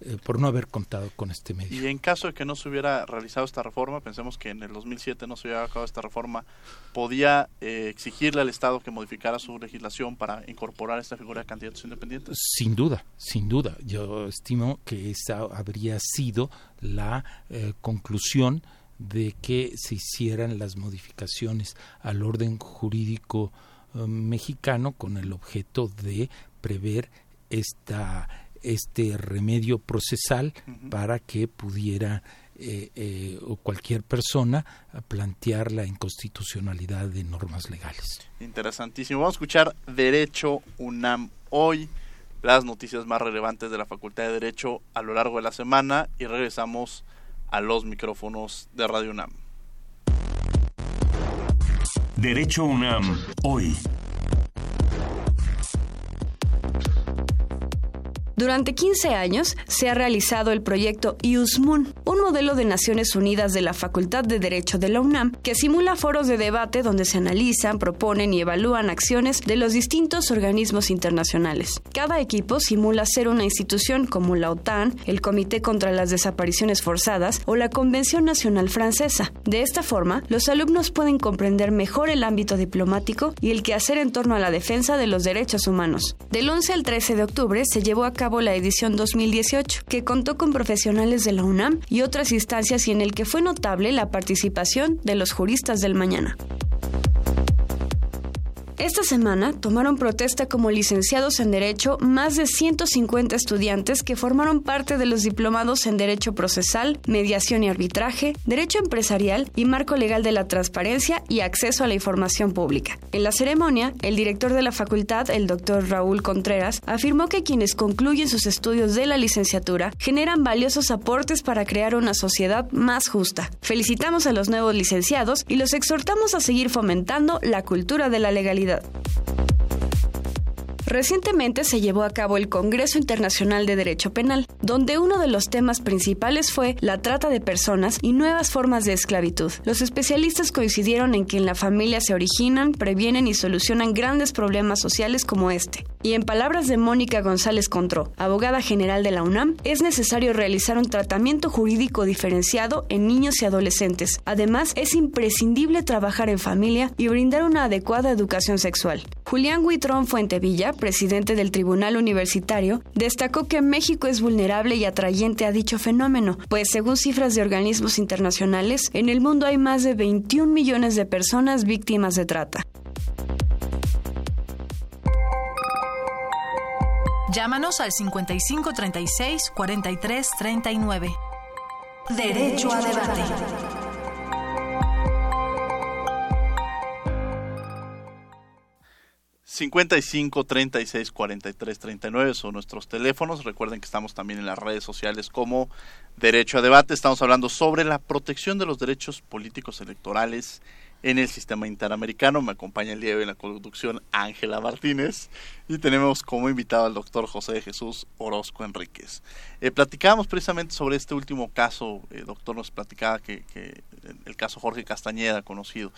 eh, por no haber contado con este medio. Y en caso de que no se hubiera realizado esta reforma, pensemos que en el 2007 no se hubiera acabado esta reforma, ¿podía eh, exigirle al Estado que modificara su legislación para incorporar esta figura de candidatos independientes? Sin duda, sin duda. Yo estimo que esa habría sido la eh, conclusión de que se hicieran las modificaciones al orden jurídico mexicano con el objeto de prever esta este remedio procesal para que pudiera eh, eh, o cualquier persona plantear la inconstitucionalidad de normas legales. Interesantísimo. Vamos a escuchar Derecho UNAM hoy, las noticias más relevantes de la Facultad de Derecho a lo largo de la semana y regresamos a los micrófonos de Radio UNAM. Derecho UNAM hoy. Durante 15 años se ha realizado el proyecto IUSMUN, un modelo de Naciones Unidas de la Facultad de Derecho de la UNAM que simula foros de debate donde se analizan, proponen y evalúan acciones de los distintos organismos internacionales. Cada equipo simula ser una institución como la OTAN, el Comité contra las Desapariciones Forzadas o la Convención Nacional Francesa. De esta forma, los alumnos pueden comprender mejor el ámbito diplomático y el quehacer en torno a la defensa de los derechos humanos. Del 11 al 13 de octubre se llevó a cabo la edición 2018, que contó con profesionales de la UNAM y otras instancias y en el que fue notable la participación de los juristas del mañana. Esta semana tomaron protesta como licenciados en Derecho más de 150 estudiantes que formaron parte de los diplomados en Derecho Procesal, Mediación y Arbitraje, Derecho Empresarial y Marco Legal de la Transparencia y Acceso a la Información Pública. En la ceremonia, el director de la facultad, el doctor Raúl Contreras, afirmó que quienes concluyen sus estudios de la licenciatura generan valiosos aportes para crear una sociedad más justa. Felicitamos a los nuevos licenciados y los exhortamos a seguir fomentando la cultura de la legalidad vida. Recientemente se llevó a cabo el Congreso Internacional de Derecho Penal, donde uno de los temas principales fue la trata de personas y nuevas formas de esclavitud. Los especialistas coincidieron en que en la familia se originan, previenen y solucionan grandes problemas sociales como este. Y en palabras de Mónica González Contró, abogada general de la UNAM, es necesario realizar un tratamiento jurídico diferenciado en niños y adolescentes. Además, es imprescindible trabajar en familia y brindar una adecuada educación sexual. Julián Huitrón Fuentevilla, presidente del Tribunal Universitario, destacó que México es vulnerable y atrayente a dicho fenómeno, pues según cifras de organismos internacionales, en el mundo hay más de 21 millones de personas víctimas de trata. Llámanos al 55 36 43 39. Derecho a debate. 55 36 43 39 son nuestros teléfonos. Recuerden que estamos también en las redes sociales como Derecho a Debate. Estamos hablando sobre la protección de los derechos políticos electorales en el sistema interamericano. Me acompaña el día de hoy en la conducción Ángela Martínez y tenemos como invitado al doctor José Jesús Orozco Enríquez. Eh, platicábamos precisamente sobre este último caso, el doctor nos platicaba que, el caso Jorge Castañeda conocido.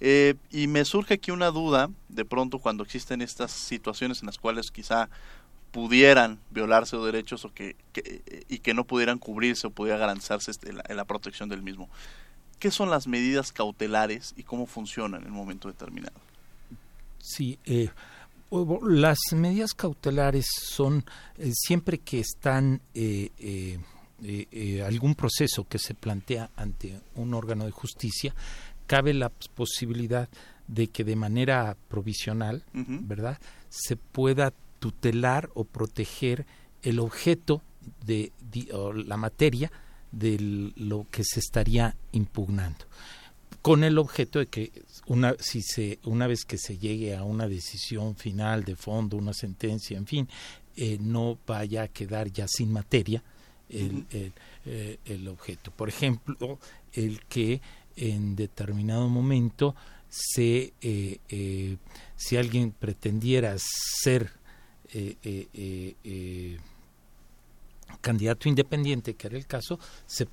Eh, y me surge aquí una duda, de pronto cuando existen estas situaciones en las cuales quizá pudieran violarse los derechos o que, y que no pudieran cubrirse o pudiera garantizarse este, la protección del mismo. ¿Qué son las medidas cautelares y cómo funcionan en un momento determinado? Sí, eh, las medidas cautelares son eh, siempre que están eh, algún proceso que se plantea ante un órgano de justicia, cabe la posibilidad de que de manera provisional, ¿verdad?, se pueda tutelar o proteger el objeto de, la materia de lo que se estaría impugnando. Con el objeto de que una si se una vez que se llegue a una decisión final de fondo una sentencia en fin eh, no vaya a quedar ya sin materia el, eh, el, objeto. Por ejemplo el que en determinado momento se eh, si alguien pretendiera ser candidato independiente, que era el caso, se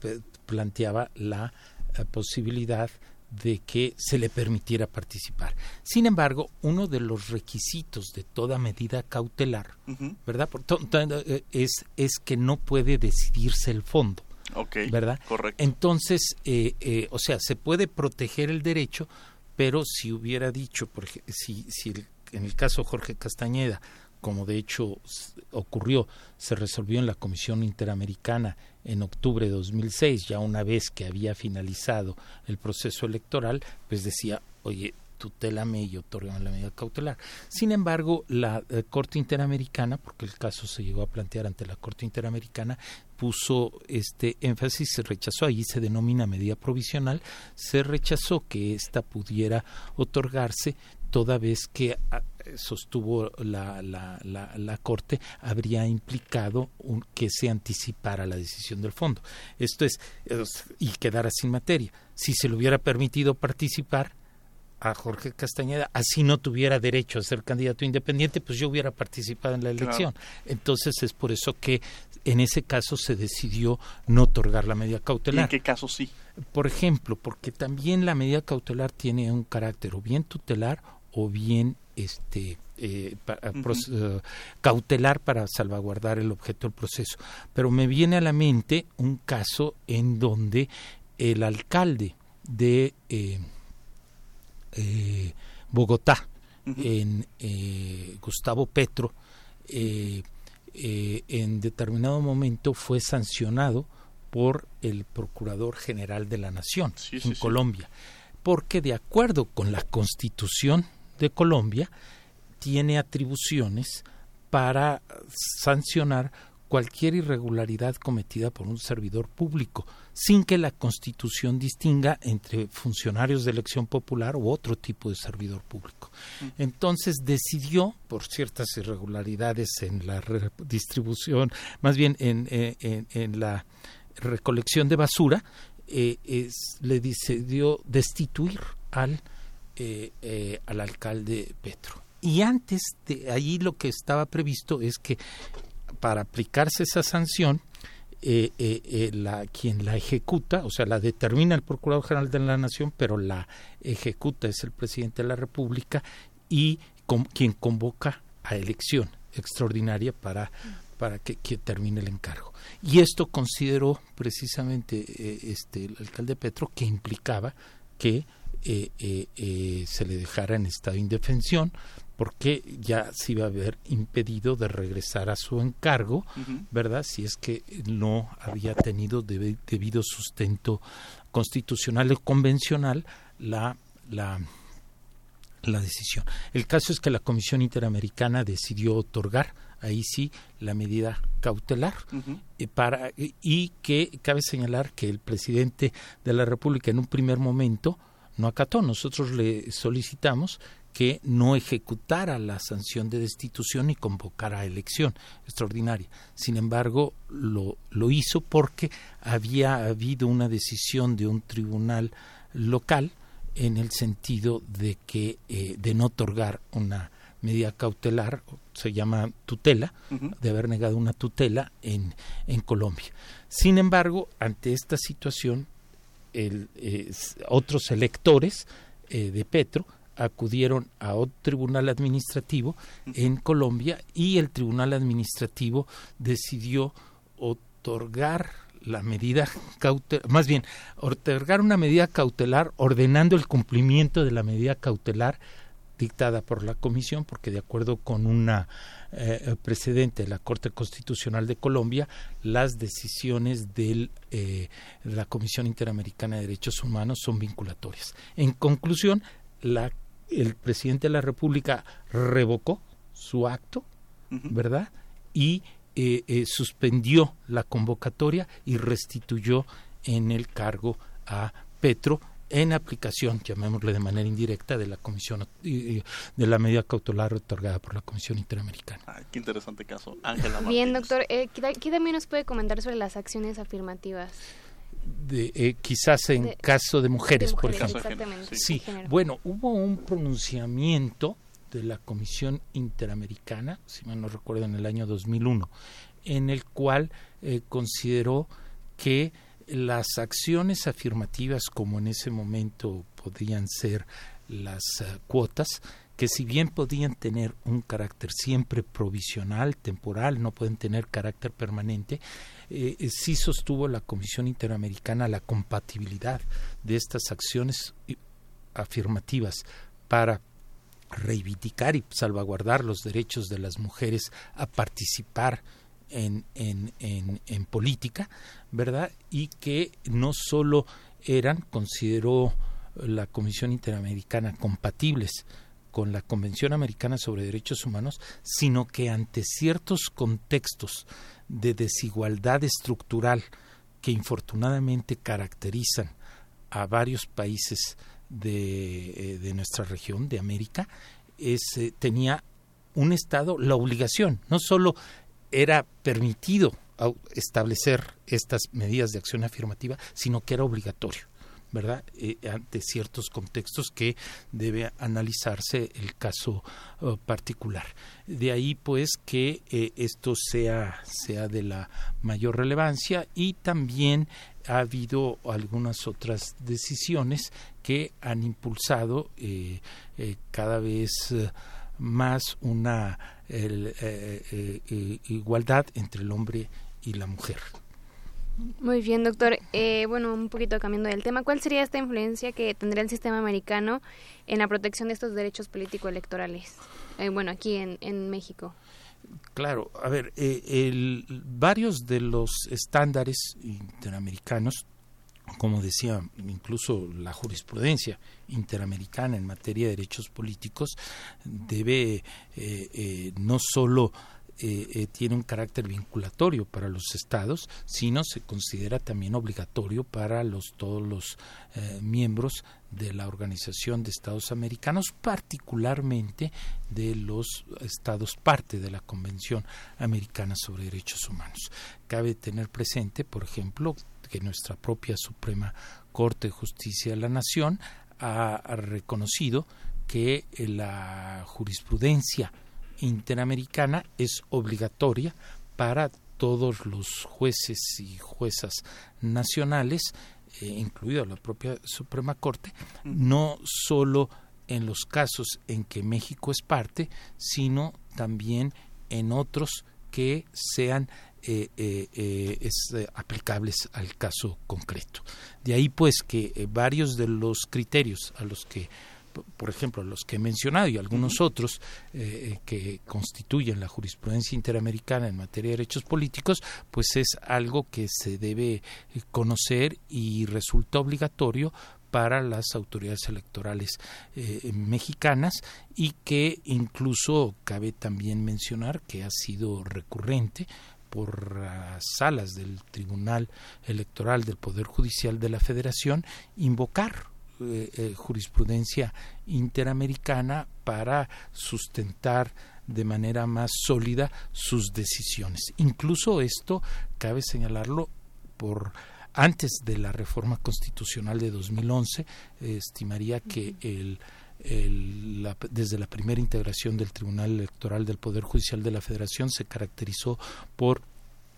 planteaba la eh, posibilidad de que se le permitiera participar. Sin embargo, uno de los requisitos de toda medida cautelar, ¿verdad? Eh, es, es que no puede decidirse el fondo. ¿Verdad? Correcto. Entonces, eh, o sea, se puede proteger el derecho, pero si hubiera dicho, por, si, si en el caso Jorge Castañeda como de hecho ocurrió, se resolvió en la Comisión Interamericana en octubre de 2006, ya una vez que había finalizado el proceso electoral, pues decía, oye, tutélame y otorgame la medida cautelar. Sin embargo, la eh, Corte Interamericana, porque el caso se llegó a plantear ante la Corte Interamericana, puso este énfasis, se rechazó, ahí se denomina medida provisional, se rechazó que ésta pudiera otorgarse toda vez que ah, sostuvo la, la, la, Corte habría implicado que se anticipara la decisión del fondo. Esto es, y quedara sin materia. Si se le hubiera permitido participar a Jorge Castañeda, así no tuviera derecho a ser candidato independiente, pues yo hubiera participado en la elección. Entonces es por eso que en ese caso se decidió no otorgar la medida cautelar. ¿Y en qué caso sí? Por ejemplo, porque también la medida cautelar tiene un carácter o bien tutelar o bien este eh, eh, cautelar para salvaguardar el objeto del proceso. Pero me viene a la mente un caso en donde el alcalde de eh, Bogotá, en Gustavo Petro, en determinado momento fue sancionado por el Procurador General de la Nación en Colombia, porque de acuerdo con la Constitución de Colombia tiene atribuciones para sancionar cualquier irregularidad cometida por un servidor público, sin que la Constitución distinga entre funcionarios de elección popular u otro tipo de servidor público. Mm. Entonces decidió, por ciertas irregularidades en la distribución, más bien en, eh, la recolección de basura, eh, le decidió destituir al eh, eh, al alcalde Petro. Y antes de ahí lo que estaba previsto es que para aplicarse esa sanción, eh, la, quien la ejecuta, o sea, la determina el Procurador General de la Nación, pero la ejecuta es el presidente de la República y quien convoca a elección extraordinaria para, para que, que, termine el encargo. Y esto consideró precisamente este, el alcalde Petro que implicaba que eh, eh, eh, se le dejara en estado de indefensión porque ya se iba a haber impedido de regresar a su encargo, ¿verdad? Si es que no había tenido debido sustento constitucional o convencional la, la, la decisión. El caso es que la Comisión Interamericana decidió otorgar ahí sí la medida cautelar para y que cabe señalar que el presidente de la República en un primer momento no acató. Nosotros le solicitamos que no ejecutara la sanción de destitución y convocara a elección extraordinaria. Sin embargo, lo, lo hizo porque había habido una decisión de un tribunal local en el sentido de que eh, de no otorgar una medida cautelar, se llama tutela, de haber negado una tutela en, en Colombia. Sin embargo, ante esta situación, el, otros electores eh, de Petro acudieron a otro tribunal administrativo en Colombia y el tribunal administrativo decidió otorgar la medida cautelar, más bien, otorgar una medida cautelar ordenando el cumplimiento de la medida cautelar dictada por la Comisión, porque de acuerdo con una eh, precedente de la Corte Constitucional de Colombia, las decisiones de eh, la Comisión Interamericana de Derechos Humanos son vinculatorias. En conclusión, la, el presidente de la República revocó su acto, ¿verdad? Y eh, eh, suspendió la convocatoria y restituyó en el cargo a Petro en aplicación, llamémosle de manera indirecta, de la comisión de la medida cautelar otorgada por la Comisión Interamericana. qué interesante caso, Ángela. Bien, doctor, eh, ¿qué también nos puede comentar sobre las acciones afirmativas? De, eh, quizás en caso de mujeres, por ejemplo. Sí, bueno, hubo un pronunciamiento de la Comisión Interamericana, si mal no recuerdo, en el año 2001, en el cual eh, consideró que las acciones afirmativas, como en ese momento podían ser las eh, cuotas, que si bien podían tener un carácter siempre provisional, temporal, no pueden tener carácter permanente, eh, sí sostuvo la Comisión Interamericana la compatibilidad de estas acciones afirmativas para reivindicar y salvaguardar los derechos de las mujeres a participar en, en, en, política, ¿verdad? Y que no solo eran, consideró la Comisión Interamericana, compatibles con la Convención Americana sobre Derechos Humanos, sino que ante ciertos contextos de desigualdad estructural que infortunadamente caracterizan a varios países de, eh, nuestra región, de América, eh, tenía un Estado la obligación, no solo era permitido establecer estas medidas de acción afirmativa, sino que era obligatorio. ¿verdad? Eh, ante ciertos contextos que debe analizarse el caso uh, particular. De ahí, pues, que eh, esto sea, sea de la mayor relevancia y también ha habido algunas otras decisiones que han impulsado eh, cada vez más una igualdad entre el hombre y la mujer. Muy bien, doctor. Eh, bueno, un poquito cambiando del tema, ¿cuál sería esta influencia que tendría el sistema americano en la protección de estos derechos político-electorales? Eh, bueno, aquí en, en, México. Claro, a ver, eh, varios de los estándares interamericanos, como decía incluso la jurisprudencia interamericana en materia de derechos políticos, debe no solo eh, eh, tiene un carácter vinculatorio para los estados, sino se considera también obligatorio para los, todos los eh, miembros de la Organización de Estados Americanos, particularmente de los estados parte de la Convención Americana sobre Derechos Humanos. Cabe tener presente, por ejemplo, que nuestra propia Suprema Corte de Justicia de la Nación ha reconocido que la jurisprudencia interamericana es obligatoria para todos los jueces y juezas nacionales, eh, incluida la propia Suprema Corte, no solo en los casos en que México es parte, sino también en otros que sean eh, eh, aplicables al caso concreto. De ahí pues que varios de los criterios a los que por ejemplo, los que he mencionado y algunos otros eh, que constituyen la jurisprudencia interamericana en materia de derechos políticos, pues es algo que se debe eh, conocer y resulta obligatorio para las autoridades electorales eh, mexicanas y que incluso cabe también mencionar que ha sido recurrente por las salas del Tribunal Electoral del Poder Judicial de la Federación invocar eh, eh, jurisprudencia interamericana para sustentar de manera más sólida sus decisiones. Incluso esto cabe señalarlo por antes de la reforma constitucional de 2011, estimaría que el, desde la primera integración del Tribunal Electoral del Poder Judicial de la Federación se caracterizó por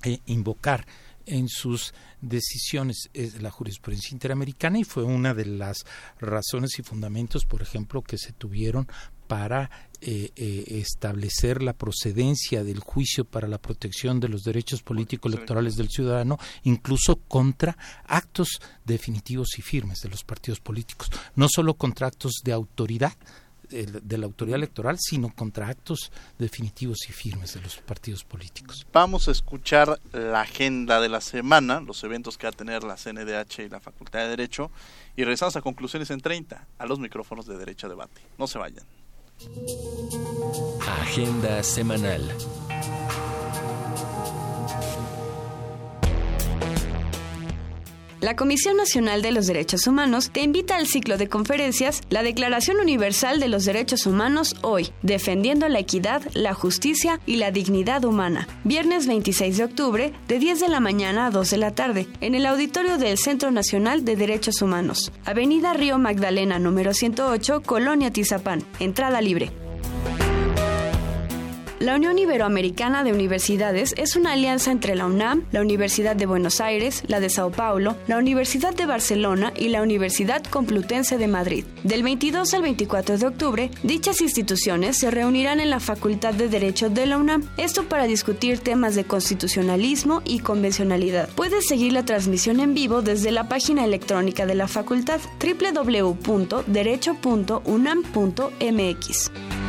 eh, invocar en sus decisiones la jurisprudencia interamericana y fue una de las razones y fundamentos, por ejemplo, que se tuvieron para eh, eh, establecer la procedencia del juicio para la protección de los derechos políticos electorales del ciudadano, incluso contra actos definitivos y firmes de los partidos políticos, no solo contra actos de autoridad, de la autoridad electoral, sino contra actos definitivos y firmes de los partidos políticos. Vamos a escuchar la agenda de la semana, los eventos que va a tener la CNDH y la Facultad de Derecho, y regresamos a conclusiones en 30, a los micrófonos de Derecho a Debate. No se vayan. Agenda semanal. La Comisión Nacional de los Derechos Humanos te invita al ciclo de conferencias La Declaración Universal de los Derechos Humanos hoy, defendiendo la equidad, la justicia y la dignidad humana. Viernes 26 de octubre, de 10 de la mañana a 2 de la tarde, en el auditorio del Centro Nacional de Derechos Humanos. Avenida Río Magdalena, número 108, Colonia Tizapán. Entrada libre. La Unión Iberoamericana de Universidades es una alianza entre la UNAM, la Universidad de Buenos Aires, la de Sao Paulo, la Universidad de Barcelona y la Universidad Complutense de Madrid. Del 22 al 24 de octubre, dichas instituciones se reunirán en la Facultad de Derecho de la UNAM, esto para discutir temas de constitucionalismo y convencionalidad. Puedes seguir la transmisión en vivo desde la página electrónica de la facultad www.derecho.unam.mx.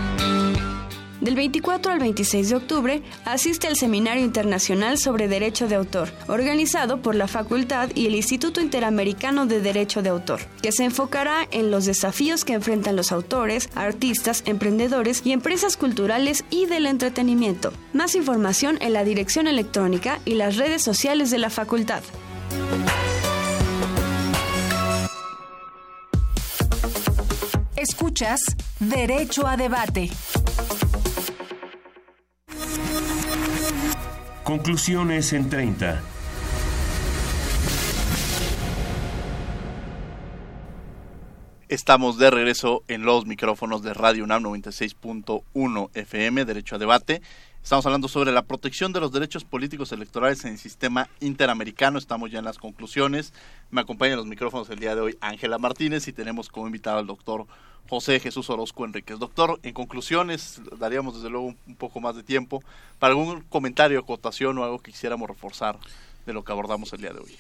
Del 24 al 26 de octubre asiste al Seminario Internacional sobre Derecho de Autor, organizado por la Facultad y el Instituto Interamericano de Derecho de Autor, que se enfocará en los desafíos que enfrentan los autores, artistas, emprendedores y empresas culturales y del entretenimiento. Más información en la dirección electrónica y las redes sociales de la Facultad. Escuchas Derecho a Debate. Conclusiones en 30. Estamos de regreso en los micrófonos de Radio UNAM 96.1 FM, Derecho a Debate. Estamos hablando sobre la protección de los derechos políticos electorales en el sistema interamericano. Estamos ya en las conclusiones. Me acompaña en los micrófonos el día de hoy Ángela Martínez y tenemos como invitado al doctor José Jesús Orozco Enríquez. Doctor, en conclusiones, daríamos desde luego un, poco más de tiempo para algún comentario, acotación o algo que quisiéramos reforzar de lo que abordamos el día de hoy.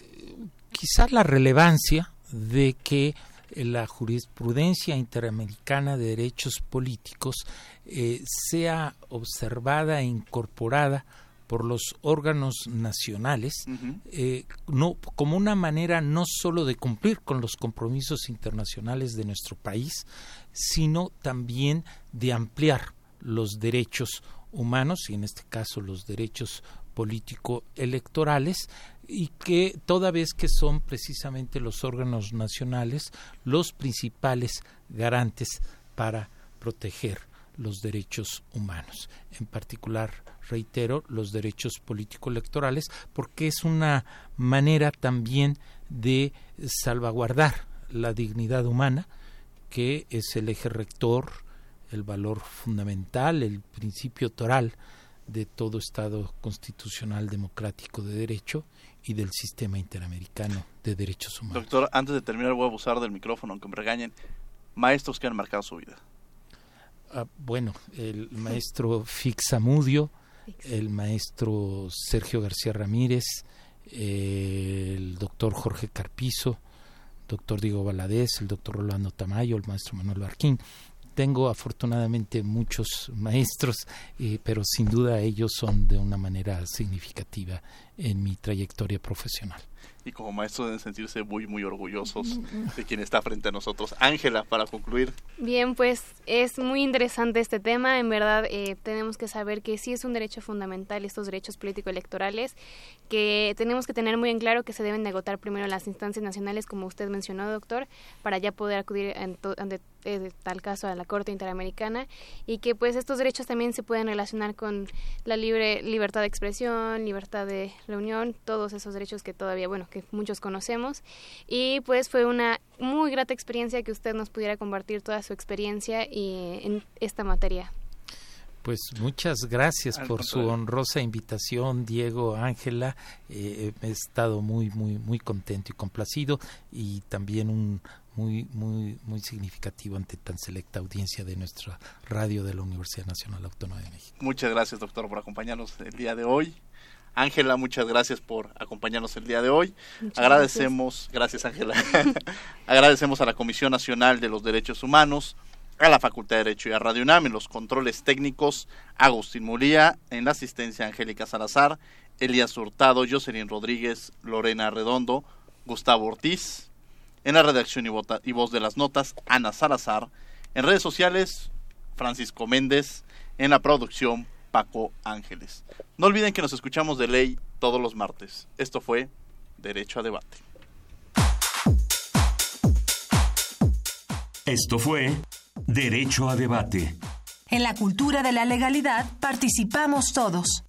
Quizás la relevancia de que la jurisprudencia interamericana de derechos políticos eh, sea observada e incorporada por los órganos nacionales eh, no como una manera no solo de cumplir con los compromisos internacionales de nuestro país sino también de ampliar los derechos humanos y en este caso los derechos político electorales y que toda vez que son precisamente los órganos nacionales los principales garantes para proteger los derechos humanos, en particular reitero, los derechos político-electorales, porque es una manera también de salvaguardar la dignidad humana, que es el eje rector, el valor fundamental, el principio toral de todo Estado constitucional democrático de derecho y del sistema interamericano de derechos humanos. Doctor, antes de terminar voy a abusar del micrófono, aunque me regañen. Maestros que han marcado su vida. Ah, bueno, el maestro Fixamudio, el maestro Sergio García Ramírez, el doctor Jorge Carpizo, doctor Diego Valadez, el doctor Rolando Tamayo, el maestro Manuel Barquín. Tengo afortunadamente muchos maestros, eh, pero sin duda ellos son de una manera significativa en mi trayectoria profesional y como maestros deben sentirse muy, muy orgullosos de quien está frente a nosotros. Ángela, para concluir. Bien, pues es muy interesante este tema. En verdad, eh, tenemos que saber que sí es un derecho fundamental estos derechos político-electorales, que tenemos que tener muy en claro que se deben de agotar primero las instancias nacionales, como usted mencionó, doctor, para ya poder acudir en, en tal caso a la Corte Interamericana y que pues estos derechos también se pueden relacionar con la libre libertad de expresión, libertad de reunión, todos esos derechos que todavía, bueno, bueno, que muchos conocemos. Y pues fue una muy grata experiencia que usted nos pudiera compartir toda su experiencia y, en esta materia. Pues muchas gracias por su honrosa invitación, Diego, Ángela. Eh, he estado muy, muy, muy contento y complacido y también un muy, muy, muy significativo ante tan selecta audiencia de nuestra radio de la Universidad Nacional Autónoma de México. Muchas gracias, doctor, por acompañarnos el día de hoy. Ángela, muchas gracias por acompañarnos el día de hoy. Agradecemos, gracias Ángela, (laughs) agradecemos a la Comisión Nacional de los Derechos Humanos, a la Facultad de Derecho y a Radio UNAM en los controles técnicos, Agustín Mulía, en la asistencia Angélica Salazar, Elías Hurtado, Jocelyn Rodríguez, Lorena Redondo, Gustavo Ortiz, en la redacción y, y voz de las notas, Ana Salazar, en redes sociales, Francisco Méndez, en la producción, Paco Ángeles. No olviden que nos escuchamos de ley todos los martes. Esto fue Derecho a Debate. Esto fue Derecho a debate. En la cultura de la legalidad participamos todos.